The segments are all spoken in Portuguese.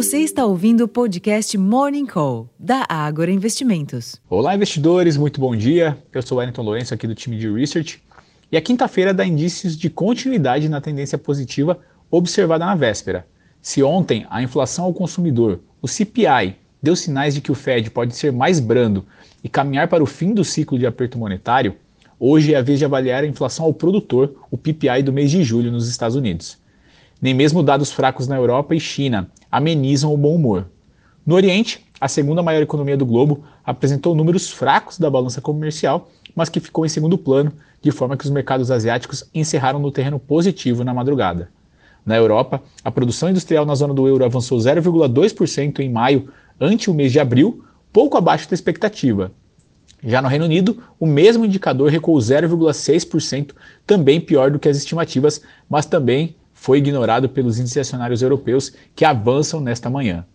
Você está ouvindo o podcast Morning Call, da Ágora Investimentos. Olá, investidores, muito bom dia. Eu sou Wellington Lourenço, aqui do time de Research. E a quinta-feira dá indícios de continuidade na tendência positiva observada na véspera. Se ontem a inflação ao consumidor, o CPI, deu sinais de que o Fed pode ser mais brando e caminhar para o fim do ciclo de aperto monetário, hoje é a vez de avaliar a inflação ao produtor, o PPI do mês de julho nos Estados Unidos. Nem mesmo dados fracos na Europa e China amenizam o bom humor. No Oriente, a segunda maior economia do globo apresentou números fracos da balança comercial, mas que ficou em segundo plano, de forma que os mercados asiáticos encerraram no terreno positivo na madrugada. Na Europa, a produção industrial na zona do euro avançou 0,2% em maio, ante o mês de abril, pouco abaixo da expectativa. Já no Reino Unido, o mesmo indicador recuou 0,6%, também pior do que as estimativas, mas também foi ignorado pelos índices acionários europeus que avançam nesta manhã.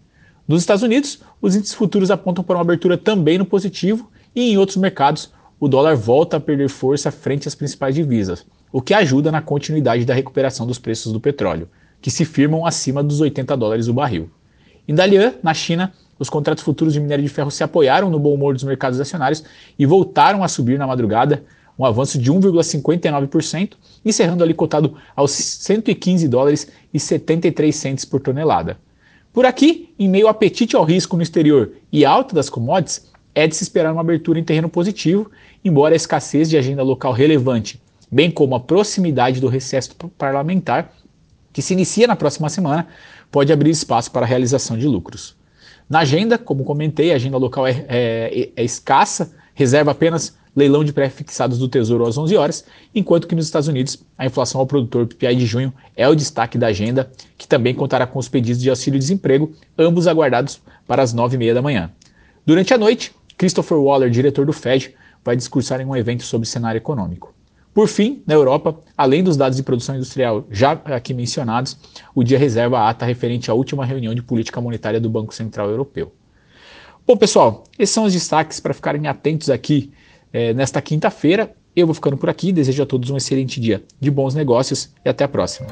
Nos Estados Unidos, os índices futuros apontam para uma abertura também no positivo e em outros mercados, o dólar volta a perder força frente às principais divisas, o que ajuda na continuidade da recuperação dos preços do petróleo, que se firmam acima dos 80 dólares o barril. Em Dalian, na China, os contratos futuros de minério de ferro se apoiaram no bom humor dos mercados acionários e voltaram a subir na madrugada, um avanço de 1,59%, encerrando ali cotado aos 115 dólares e 73 centes por tonelada. Por aqui, em meio ao apetite ao risco no exterior e alta das commodities, é de se esperar uma abertura em terreno positivo, embora a escassez de agenda local relevante, bem como a proximidade do recesso parlamentar, que se inicia na próxima semana, pode abrir espaço para a realização de lucros. Na agenda, como comentei, a agenda local é, é, é escassa, reserva apenas leilão de pré-fixados do Tesouro às 11 horas, enquanto que nos Estados Unidos a inflação ao produtor PPI de junho é o destaque da agenda, que também contará com os pedidos de auxílio-desemprego, ambos aguardados para as 9h30 da manhã. Durante a noite, Christopher Waller, diretor do Fed, vai discursar em um evento sobre cenário econômico. Por fim, na Europa, além dos dados de produção industrial já aqui mencionados, o dia reserva a ata referente à última reunião de política monetária do Banco Central Europeu. Bom, pessoal, esses são os destaques para ficarem atentos aqui é, nesta quinta-feira. Eu vou ficando por aqui, desejo a todos um excelente dia de bons negócios e até a próxima.